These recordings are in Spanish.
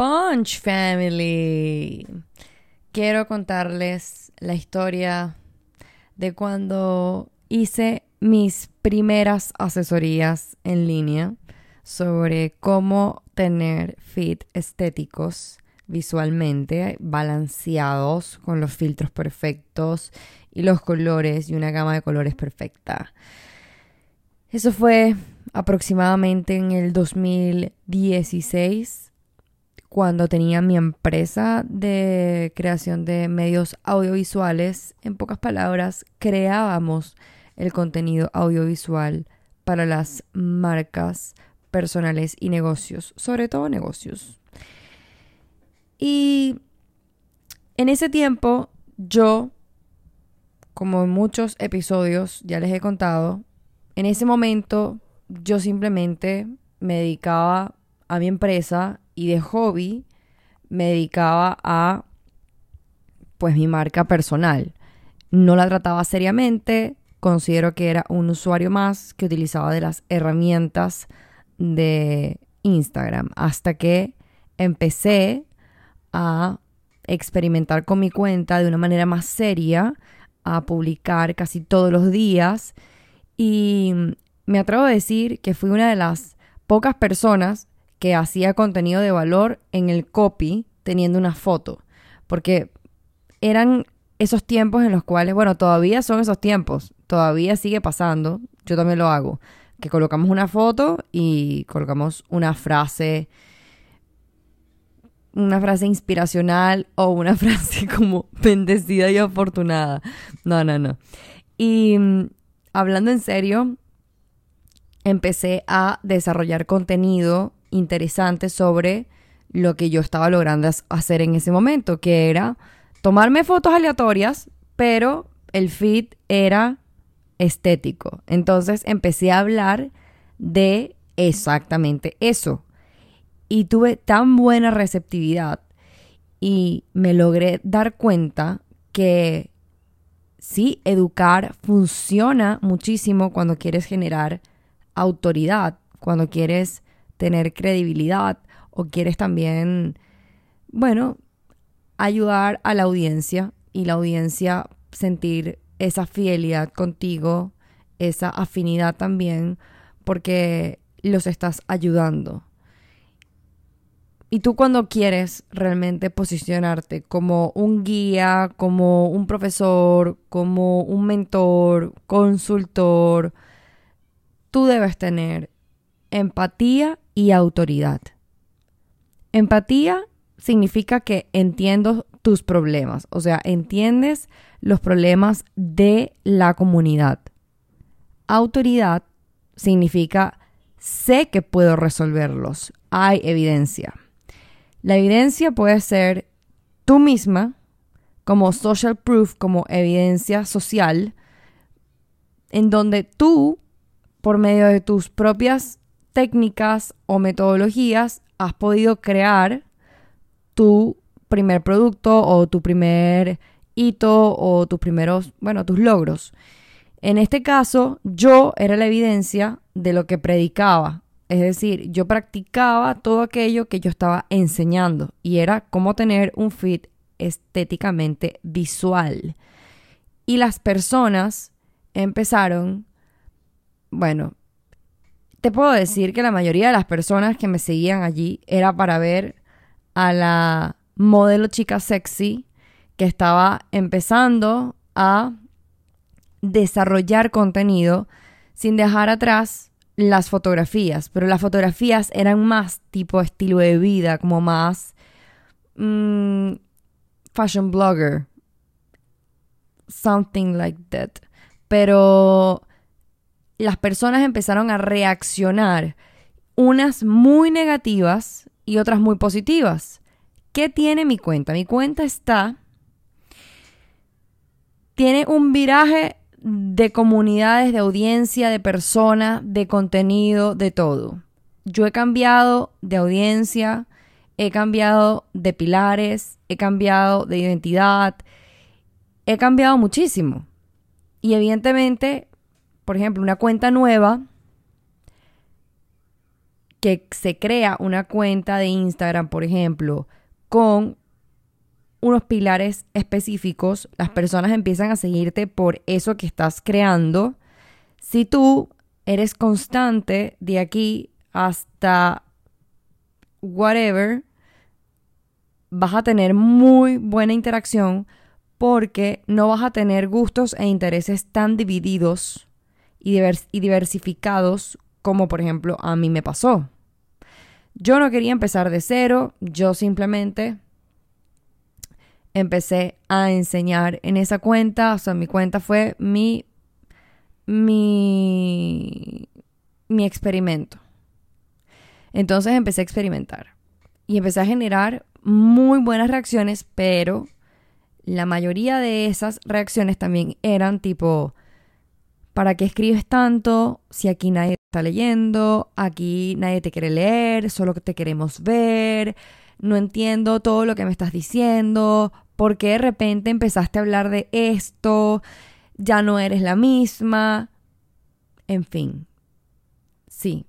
Punch Family. Quiero contarles la historia de cuando hice mis primeras asesorías en línea sobre cómo tener fit estéticos visualmente, balanceados, con los filtros perfectos y los colores y una gama de colores perfecta. Eso fue aproximadamente en el 2016, cuando tenía mi empresa de creación de medios audiovisuales. En pocas palabras, creábamos el contenido audiovisual para las marcas personales y negocios, sobre todo negocios. Y en ese tiempo yo, como en muchos episodios ya les he contado, en ese momento yo simplemente me dedicaba a mi empresa y de hobby me dedicaba a pues mi marca personal. No la trataba seriamente, considero que era un usuario más que utilizaba de las herramientas de Instagram hasta que empecé a experimentar con mi cuenta de una manera más seria, a publicar casi todos los días y me atrevo a decir que fui una de las pocas personas que hacía contenido de valor en el copy teniendo una foto, porque eran esos tiempos en los cuales, bueno, todavía son esos tiempos, todavía sigue pasando, yo también lo hago, que colocamos una foto y colocamos una frase una frase inspiracional o una frase como bendecida y afortunada. No, no, no. Y mm, hablando en serio, empecé a desarrollar contenido interesante sobre lo que yo estaba logrando hacer en ese momento, que era tomarme fotos aleatorias, pero el feed era estético. Entonces empecé a hablar de exactamente eso, y tuve tan buena receptividad y me logré dar cuenta que sí, educar funciona muchísimo cuando quieres generar autoridad, cuando quieres tener credibilidad o quieres también, bueno, ayudar a la audiencia y la audiencia sentir esa fidelidad contigo, esa afinidad también, porque los estás ayudando. Y tú cuando quieres realmente posicionarte como un guía, como un profesor, como un mentor, consultor, tú debes tener empatía y autoridad. Empatía significa que entiendo tus problemas, o sea, entiendes los problemas de la comunidad. Autoridad significa sé que puedo resolverlos, hay evidencia. La evidencia puede ser tú misma, como social proof, como evidencia social, en donde tú, por medio de tus propias técnicas o metodologías, has podido crear tu primer producto o tu primer hito o tus primeros, bueno, tus logros. En este caso, yo era la evidencia de lo que predicaba, es decir, yo practicaba todo aquello que yo estaba enseñando y era cómo tener un fit estéticamente visual. Y las personas empezaron, bueno, te puedo decir que la mayoría de las personas que me seguían allí era para ver a la modelo chica sexy que estaba empezando a desarrollar contenido sin dejar atrás las fotografías, pero las fotografías eran más tipo estilo de vida, como más mm, fashion blogger, something like that. Pero las personas empezaron a reaccionar, unas muy negativas y otras muy positivas. ¿Qué tiene mi cuenta? Mi cuenta está... Tiene un viraje de comunidades, de audiencia, de personas, de contenido, de todo. Yo he cambiado de audiencia, he cambiado de pilares, he cambiado de identidad, he cambiado muchísimo. Y evidentemente, por ejemplo, una cuenta nueva que se crea una cuenta de Instagram, por ejemplo, con unos pilares específicos, las personas empiezan a seguirte por eso que estás creando. Si tú eres constante de aquí hasta whatever, vas a tener muy buena interacción porque no vas a tener gustos e intereses tan divididos y, diversificados como por ejemplo a mí me pasó. Yo no quería empezar de cero, yo simplemente empecé a enseñar en esa cuenta, o sea, mi cuenta fue mi mi mi experimento. Entonces empecé a experimentar y empecé a generar muy buenas reacciones, pero la mayoría de esas reacciones también eran tipo, ¿para qué escribes tanto si aquí nadie te está leyendo? Aquí nadie te quiere leer, solo te queremos ver. No entiendo todo lo que me estás diciendo. ¿Por qué de repente empezaste a hablar de esto? Ya no eres la misma. En fin. Sí.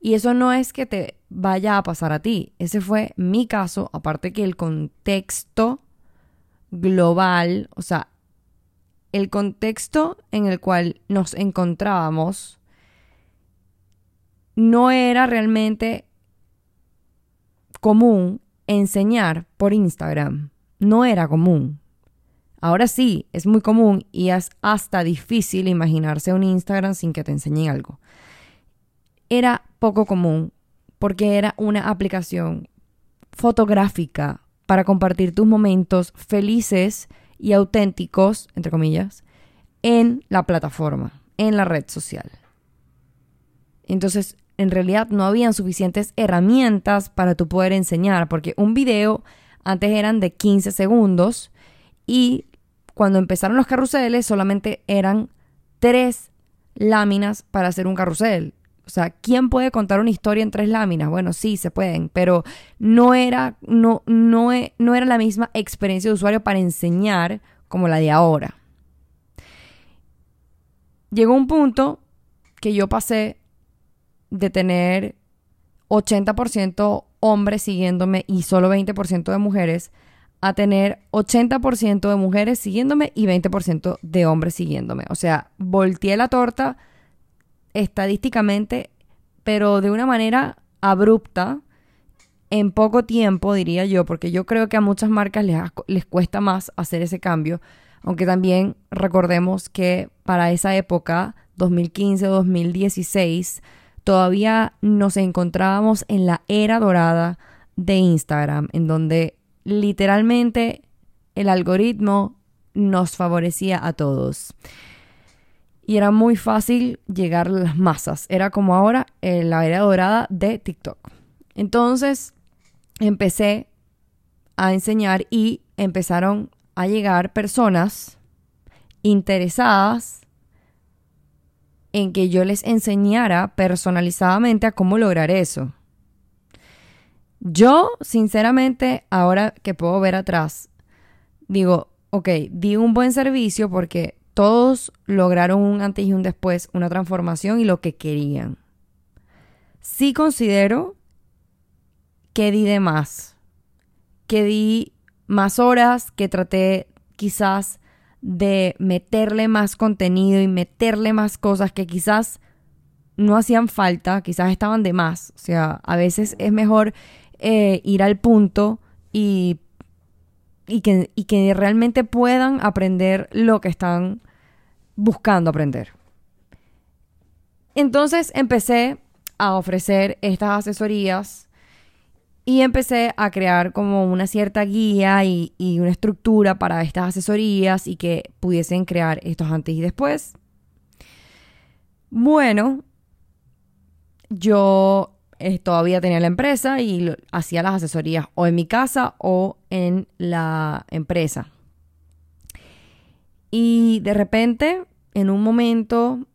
Y eso no es que te vaya a pasar a ti. Ese fue mi caso, aparte que el contexto global, o sea, el contexto en el cual nos encontrábamos no era realmente común enseñar por Instagram. No era común. Ahora sí, es muy común y es hasta difícil imaginarse un Instagram sin que te enseñen algo. Era poco común porque era una aplicación fotográfica para compartir tus momentos felices y auténticos, entre comillas, en la plataforma, en la red social. Entonces, en realidad no habían suficientes herramientas para tú poder enseñar, porque un video antes eran de 15 segundos y cuando empezaron los carruseles solamente eran tres láminas para hacer un carrusel. O sea, ¿quién puede contar una historia en tres láminas? Bueno, sí, se pueden, pero no era, no, no, e, no era la misma experiencia de usuario para enseñar como la de ahora. Llegó un punto que yo pasé de tener 80% hombres siguiéndome y solo 20% de mujeres a tener 80% de mujeres siguiéndome y 20% de hombres siguiéndome. O sea, volteé la torta estadísticamente, pero de una manera abrupta, en poco tiempo, diría yo, porque yo creo que a muchas marcas les, les cuesta más hacer ese cambio, aunque también recordemos que para esa época, 2015-2016, todavía nos encontrábamos en la era dorada de Instagram, en donde literalmente el algoritmo nos favorecía a todos y era muy fácil llegar a las masas. Era como ahora en la era dorada de TikTok. Entonces empecé a enseñar y empezaron a llegar personas interesadas en que yo les enseñara personalizadamente a cómo lograr eso. Yo, sinceramente, ahora que puedo ver atrás, digo, ok, di un buen servicio porque todos lograron un antes y un después, una transformación y lo que querían. Sí considero que di de más, que di más horas, que traté quizás de meterle más contenido y meterle más cosas que quizás no hacían falta, quizás estaban de más. O sea, a veces es mejor eh, ir al punto y y que, y que realmente puedan aprender lo que están buscando aprender. Entonces empecé a ofrecer estas asesorías y empecé a crear como una cierta guía y, una estructura para estas asesorías y que pudiesen crear estos antes y después. Bueno, yo eh, todavía tenía la empresa y hacía las asesorías o en mi casa o en la empresa. Y de repente, en un momento,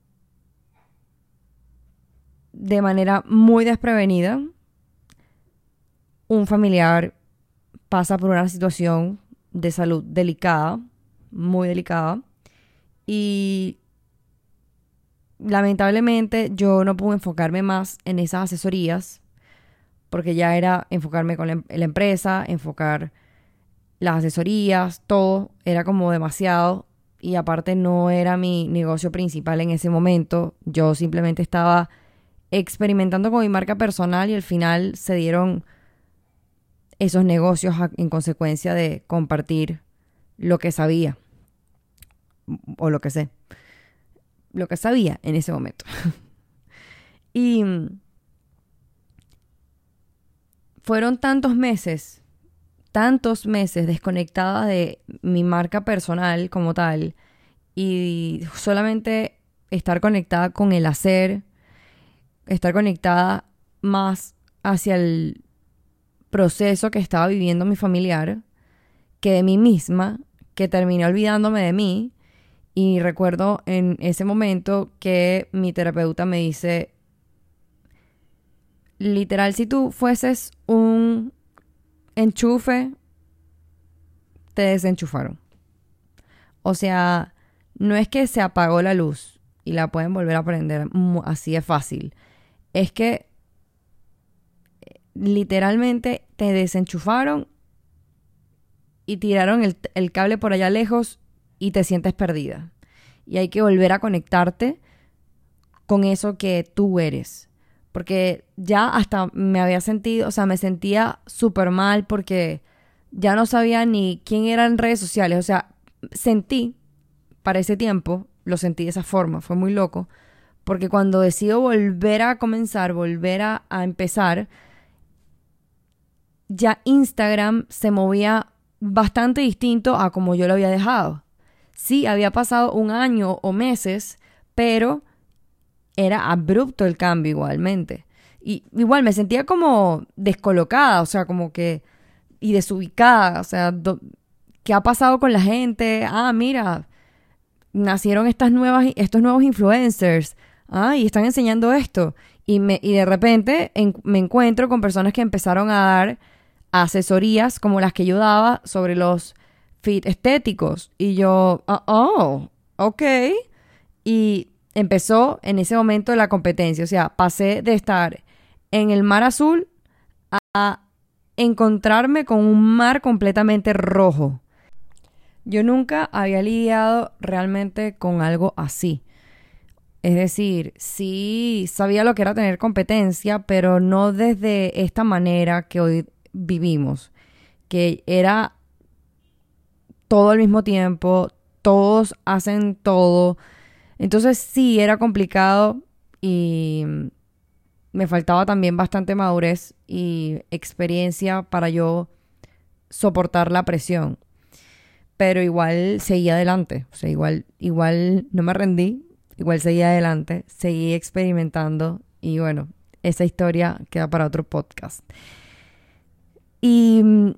de manera muy desprevenida, un familiar pasa por una situación de salud delicada, muy delicada, y lamentablemente yo no pude enfocarme más en esas asesorías porque ya era enfocarme con la, la empresa, enfocar las asesorías, todo, era como demasiado y aparte no era mi negocio principal en ese momento, yo simplemente estaba experimentando con mi marca personal y al final se dieron esos negocios en consecuencia de compartir lo que sabía o lo que sé, lo que sabía en ese momento. y fueron tantos meses, tantos meses desconectada de mi marca personal como tal y solamente estar conectada con el hacer, estar conectada más hacia el proceso que estaba viviendo mi familiar que de mí misma, que terminé olvidándome de mí. Y recuerdo en ese momento que mi terapeuta me dice, literal, si tú fueses un enchufe, te desenchufaron. O sea, no es que se apagó la luz y la pueden volver a prender así de fácil. Es que literalmente te desenchufaron y tiraron el, cable por allá lejos y te sientes perdida. Y hay que volver a conectarte con eso que tú eres. Porque ya hasta me había sentido, o sea, me sentía súper mal porque ya no sabía ni quién era en redes sociales. O sea, sentí, para ese tiempo, lo sentí de esa forma, fue muy loco. Porque cuando decido volver a comenzar, volver a empezar, ya Instagram se movía bastante distinto a como yo lo había dejado. Sí, había pasado un año o meses, pero era abrupto el cambio igualmente. Y igual me sentía como descolocada, o sea, como que... y desubicada, o sea, ¿qué ha pasado con la gente? Ah, mira, nacieron estas nuevas, estos nuevos influencers. Ah, y están enseñando esto. Y, me, y de repente me encuentro con personas que empezaron a dar asesorías como las que yo daba sobre los fit estéticos. Y yo, oh, oh, ok. Y empezó en ese momento la competencia. O sea, pasé de estar en el mar azul a encontrarme con un mar completamente rojo. Yo nunca había lidiado realmente con algo así. Es decir, sí sabía lo que era tener competencia, pero no desde esta manera que hoy vivimos, que era todo al mismo tiempo, todos hacen todo. Entonces sí, era complicado y me faltaba también bastante madurez y experiencia para yo soportar la presión. Pero igual seguí adelante, o sea, igual, igual no me rendí, igual seguí adelante, seguí experimentando y bueno, esa historia queda para otro podcast. Y mm,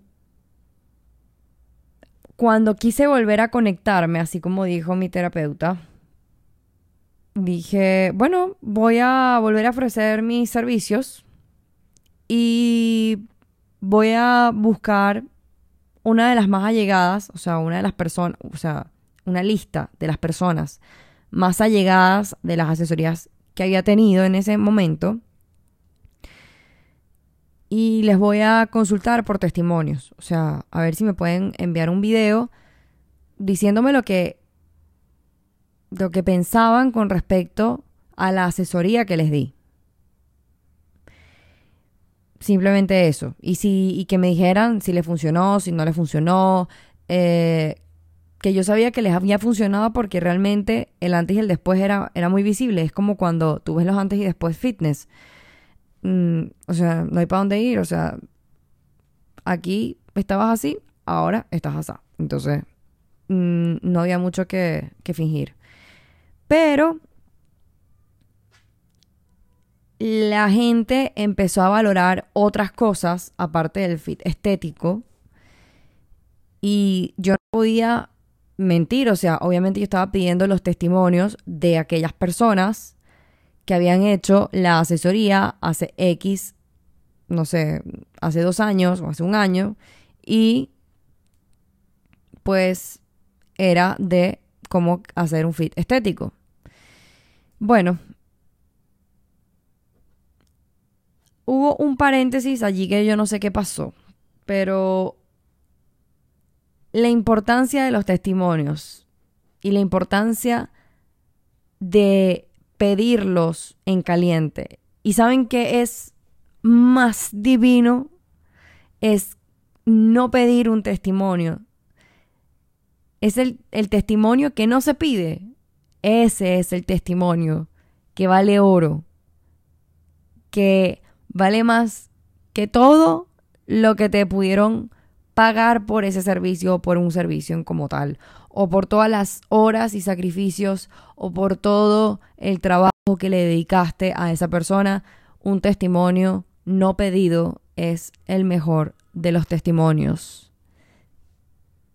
cuando quise volver a conectarme, así como dijo mi terapeuta, dije, bueno, voy a volver a ofrecer mis servicios y voy a buscar una de las más allegadas, o sea, una de las personas, o sea, una lista de las personas más allegadas de las asesorías que había tenido en ese momento y les voy a consultar por testimonios. O sea, a ver si me pueden enviar un video diciéndome lo que, lo que pensaban con respecto a la asesoría que les di. Simplemente eso. Y, si, y que me dijeran si les funcionó, si no les funcionó. Eh, que yo sabía que les había funcionado porque realmente el antes y el después era, era muy visible. Es como cuando tú ves los antes y después fitness. Mm, o sea, no hay para dónde ir, o sea, aquí estabas así, ahora estás así. Entonces, mm, no había mucho que, que fingir. Pero la gente empezó a valorar otras cosas aparte del fit estético y yo no podía mentir, o sea, obviamente yo estaba pidiendo los testimonios de aquellas personas que habían hecho la asesoría hace X, no sé, hace dos años o hace un año, y pues era de cómo hacer un fit estético. Bueno, hubo un paréntesis allí que yo no sé qué pasó, pero la importancia de los testimonios y la importancia de pedirlos en caliente. ¿Y saben qué es más divino? Es no pedir un testimonio. Es el, el testimonio que no se pide. Ese es el testimonio que vale oro, que vale más que todo lo que te pudieron pagar por ese servicio o por un servicio como tal, o por todas las horas y sacrificios, o por todo el trabajo que le dedicaste a esa persona. Un testimonio no pedido es el mejor de los testimonios.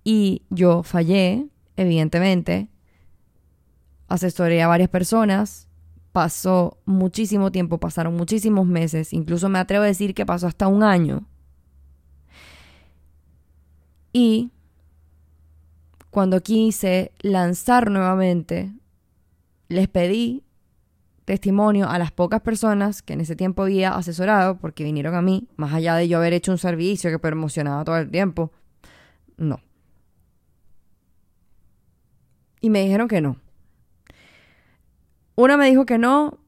Y yo fallé, evidentemente, asesoré a varias personas, pasó muchísimo tiempo, pasaron muchísimos meses, incluso me atrevo a decir que pasó hasta un año. Y cuando quise lanzar nuevamente, les pedí testimonio a las pocas personas que en ese tiempo había asesorado, porque vinieron a mí, más allá de yo haber hecho un servicio que promocionaba todo el tiempo. No. Y me dijeron que no. Una me dijo que no.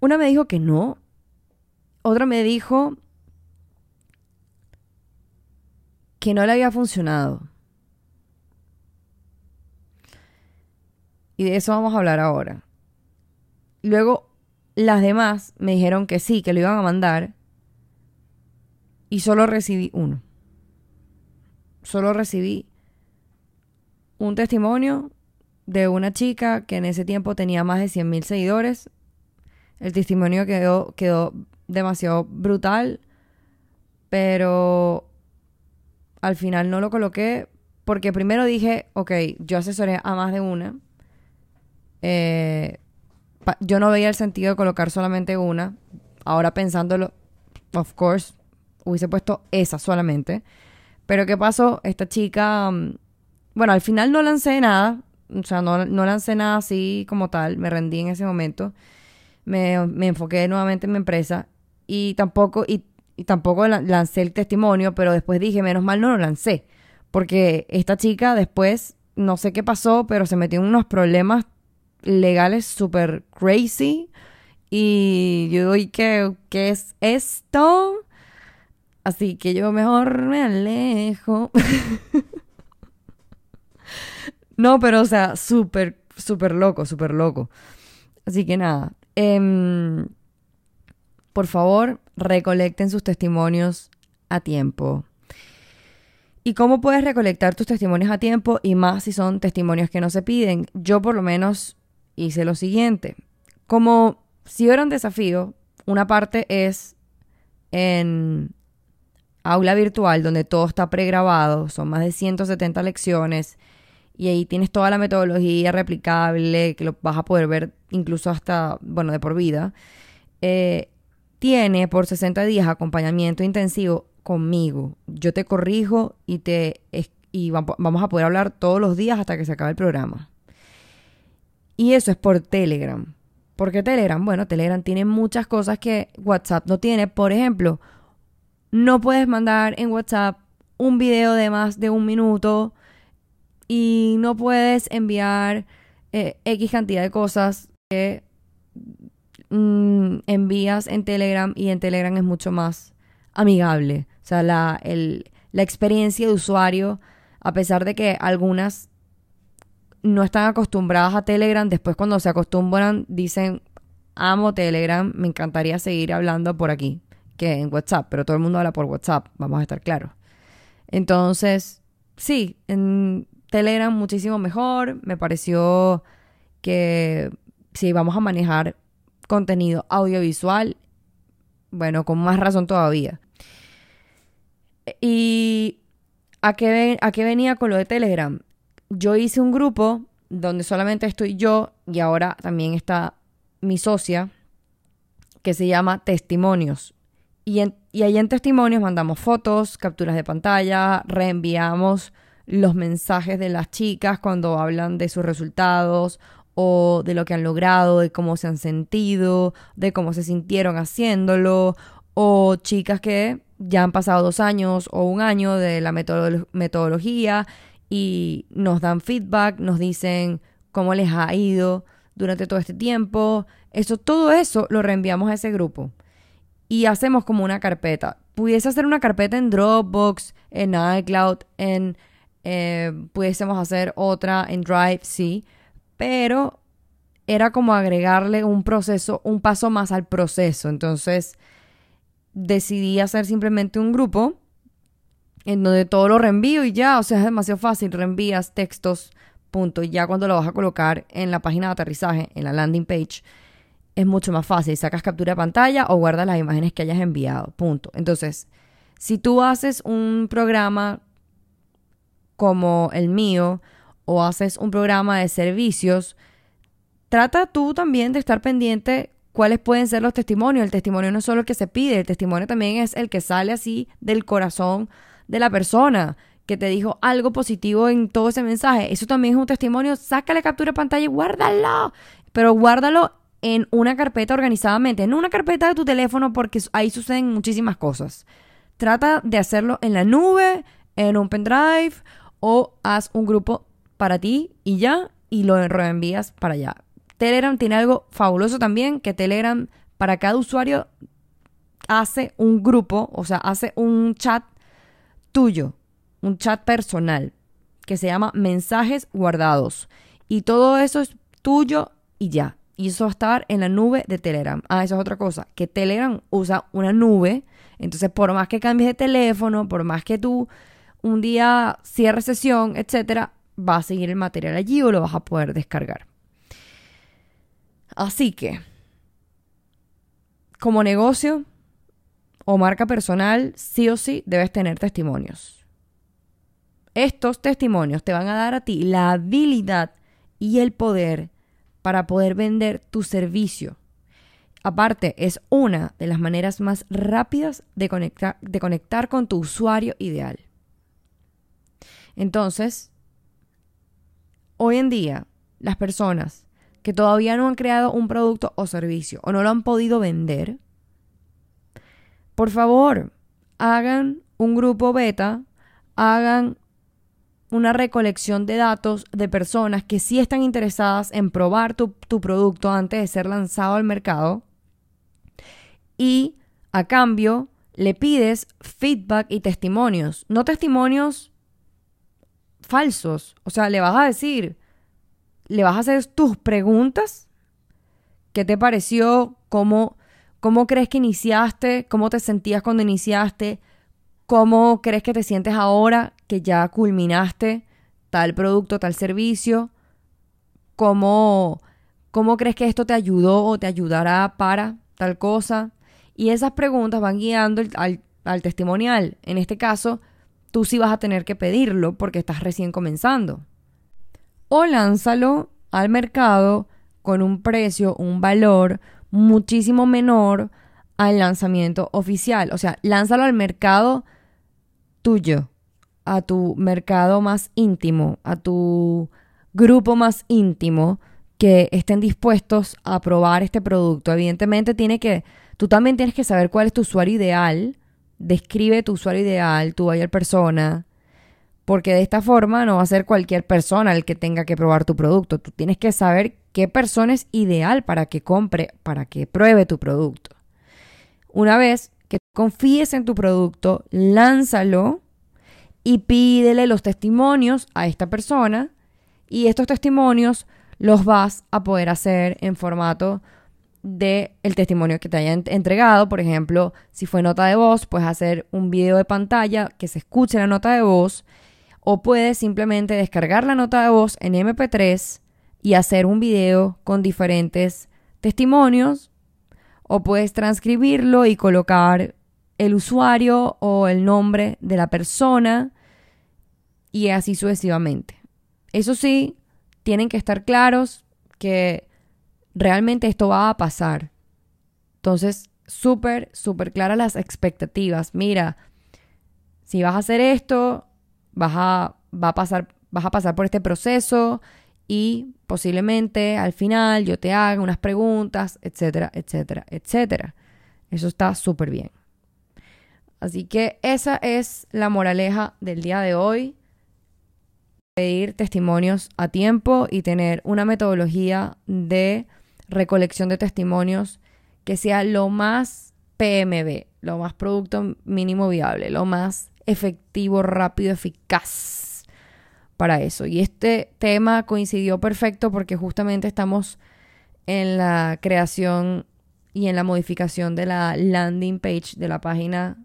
Una me dijo que no. Otra me dijo que no le había funcionado. Y de eso vamos a hablar ahora. Luego, las demás me dijeron que sí, que lo iban a mandar. Y solo recibí uno. Solo recibí un testimonio de una chica que en ese tiempo tenía más de 100 mil seguidores. El testimonio quedó, quedó demasiado brutal, pero al final no lo coloqué porque primero dije, ok, yo asesoré a más de una. Eh, yo no veía el sentido de colocar solamente una. Ahora pensándolo, of course, hubiese puesto esa solamente. Pero ¿qué pasó? Esta chica, mm, bueno, al final no lancé nada, o sea, no, lancé nada así como tal, me rendí en ese momento. Me, enfoqué nuevamente en mi empresa y tampoco, y, tampoco lancé el testimonio, pero después dije, menos mal no lo lancé, porque esta chica después, no sé qué pasó, pero se metió en unos problemas legales súper crazy y yo digo, qué, qué es esto? Así que yo mejor me alejo. No, pero o sea, súper, súper loco, súper loco. Así que nada. Em, por favor, recolecten sus testimonios a tiempo. ¿Y cómo puedes recolectar tus testimonios a tiempo? Y más si son testimonios que no se piden. Yo por lo menos hice lo siguiente. Como si era un desafío, una parte es en aula virtual donde todo está pregrabado, son más de 170 lecciones y ahí tienes toda la metodología replicable que lo vas a poder ver incluso hasta, bueno, de por vida. Eh, tiene por 60 días acompañamiento intensivo conmigo. Yo te corrijo y te y vamos a poder hablar todos los días hasta que se acabe el programa. Y eso es por Telegram. ¿Por qué Telegram? Bueno, Telegram tiene muchas cosas que WhatsApp no tiene. Por ejemplo, no puedes mandar en WhatsApp un video de más de un minuto y no puedes enviar eh, X cantidad de cosas que mm, envías en Telegram y en Telegram es mucho más amigable. O sea, la, la experiencia de usuario, a pesar de que algunas no están acostumbradas a Telegram, después cuando se acostumbran dicen, amo Telegram, me encantaría seguir hablando por aquí que en WhatsApp, pero todo el mundo habla por WhatsApp, vamos a estar claros. Entonces, sí, en, Telegram muchísimo mejor. Me pareció que si vamos a manejar contenido audiovisual, bueno, con más razón todavía. ¿Y a qué, a qué venía con lo de Telegram? Yo hice un grupo donde solamente estoy yo y ahora también está mi socia, que se llama Testimonios. Y, y ahí en Testimonios mandamos fotos, capturas de pantalla, reenviamos los mensajes de las chicas cuando hablan de sus resultados o de lo que han logrado, de cómo se han sentido, de cómo se sintieron haciéndolo, o chicas que ya han pasado dos años o un año de la metodología y nos dan feedback, nos dicen cómo les ha ido durante todo este tiempo. Eso, todo eso lo reenviamos a ese grupo y hacemos como una carpeta. Pudiese hacer una carpeta en Dropbox, en iCloud, en eh, pudiésemos hacer otra en Drive, sí, pero era como agregarle un proceso, un paso más al proceso. Entonces decidí hacer simplemente un grupo en donde todo lo reenvío y ya, o sea, es demasiado fácil, reenvías textos, punto, y ya cuando lo vas a colocar en la página de aterrizaje, en la landing page, es mucho más fácil, sacas captura de pantalla o guardas las imágenes que hayas enviado, punto. Entonces, si tú haces un programa como el mío o haces un programa de servicios, trata tú también de estar pendiente cuáles pueden ser los testimonios. El testimonio no es solo el que se pide, el testimonio también es el que sale así del corazón de la persona que te dijo algo positivo en todo ese mensaje. Eso también es un testimonio. Sácale captura de pantalla y guárdalo. Pero guárdalo en una carpeta organizadamente, en una carpeta de tu teléfono porque ahí suceden muchísimas cosas. Trata de hacerlo en la nube, en un pendrive o haz un grupo para ti y ya y lo reenvías para allá. Telegram tiene algo fabuloso también, que Telegram para cada usuario hace un grupo, o sea, hace un chat tuyo, un chat personal, que se llama mensajes guardados. Y todo eso es tuyo y ya. Y eso va a estar en la nube de Telegram. Ah, eso es otra cosa, que Telegram usa una nube. Entonces, por más que cambies de teléfono, por más que tú un día cierres sesión, etcétera, va a seguir el material allí o lo vas a poder descargar. Así que, como negocio o marca personal, sí o sí debes tener testimonios. Estos testimonios te van a dar a ti la habilidad y el poder para poder vender tu servicio. Aparte, es una de las maneras más rápidas de conectar, de conectar con tu usuario ideal. Entonces, hoy en día, las personas que todavía no han creado un producto o servicio o no lo han podido vender, por favor, hagan un grupo beta, hagan una recolección de datos de personas que sí están interesadas en probar tu, producto antes de ser lanzado al mercado y a cambio le pides feedback y testimonios, no testimonios falsos, o sea, le vas a decir, le vas a hacer tus preguntas. ¿Qué te pareció? ¿Cómo, ¿Cómo crees que iniciaste? ¿Cómo te sentías cuando iniciaste? ¿Cómo crees que te sientes ahora que ya culminaste tal producto, tal servicio? ¿Cómo, cómo crees que esto te ayudó o te ayudará para tal cosa? Y esas preguntas van guiando al, al testimonial. En este caso, tú sí vas a tener que pedirlo porque estás recién comenzando o lánzalo al mercado con un precio, un valor muchísimo menor al lanzamiento oficial. O sea, lánzalo al mercado tuyo, a tu mercado más íntimo, a tu grupo más íntimo que estén dispuestos a probar este producto. Evidentemente tiene que, tú también tienes que saber cuál es tu usuario ideal. Describe tu usuario ideal, tu buyer persona, porque de esta forma no va a ser cualquier persona el que tenga que probar tu producto. Tú tienes que saber qué persona es ideal para que compre, para que pruebe tu producto. Una vez que confíes en tu producto, lánzalo y pídele los testimonios a esta persona y estos testimonios los vas a poder hacer en formato de el testimonio que te hayan entregado. Por ejemplo, si fue nota de voz, puedes hacer un video de pantalla que se escuche la nota de voz o puedes simplemente descargar la nota de voz en MP3 y hacer un video con diferentes testimonios o puedes transcribirlo y colocar el usuario o el nombre de la persona y así sucesivamente. Eso sí, tienen que estar claros que realmente esto va a pasar. Entonces, súper, súper claras las expectativas. Mira, si vas a hacer esto, vas a, va a pasar, vas a pasar por este proceso y posiblemente al final yo te haga unas preguntas, etcétera, etcétera, etcétera. Eso está súper bien. Así que esa es la moraleja del día de hoy. Pedir testimonios a tiempo y tener una metodología de recolección de testimonios que sea lo más PMB, lo más producto mínimo viable, lo más efectivo, rápido, eficaz para eso. Y este tema coincidió perfecto porque justamente estamos en la creación y en la modificación de la landing page de la página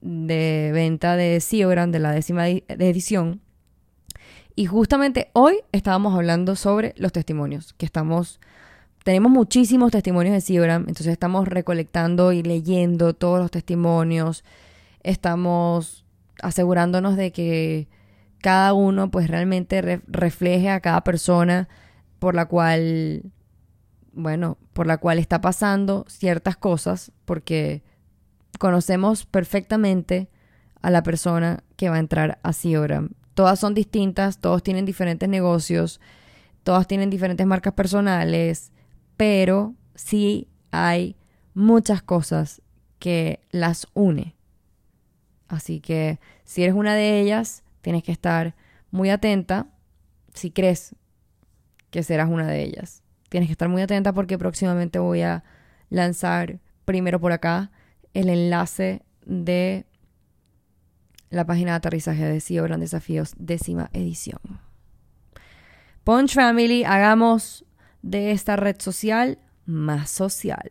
de venta de Siogram de la décima edición. Y justamente hoy estábamos hablando sobre los testimonios, que estamos, tenemos muchísimos testimonios de Siogram, entonces estamos recolectando y leyendo todos los testimonios, estamos asegurándonos de que cada uno pues realmente refleje a cada persona por la cual, bueno, por la cual está pasando ciertas cosas, porque conocemos perfectamente a la persona que va a entrar a Siogram. Todas son distintas, todos tienen diferentes negocios, todas tienen diferentes marcas personales, pero sí hay muchas cosas que las une. Así que si eres una de ellas, tienes que estar muy atenta si crees que serás una de ellas. Tienes que estar muy atenta porque próximamente voy a lanzar primero por acá el enlace de la página de aterrizaje de CEO Gran Desafíos, décima edición. Punch Family, hagamos de esta red social más social.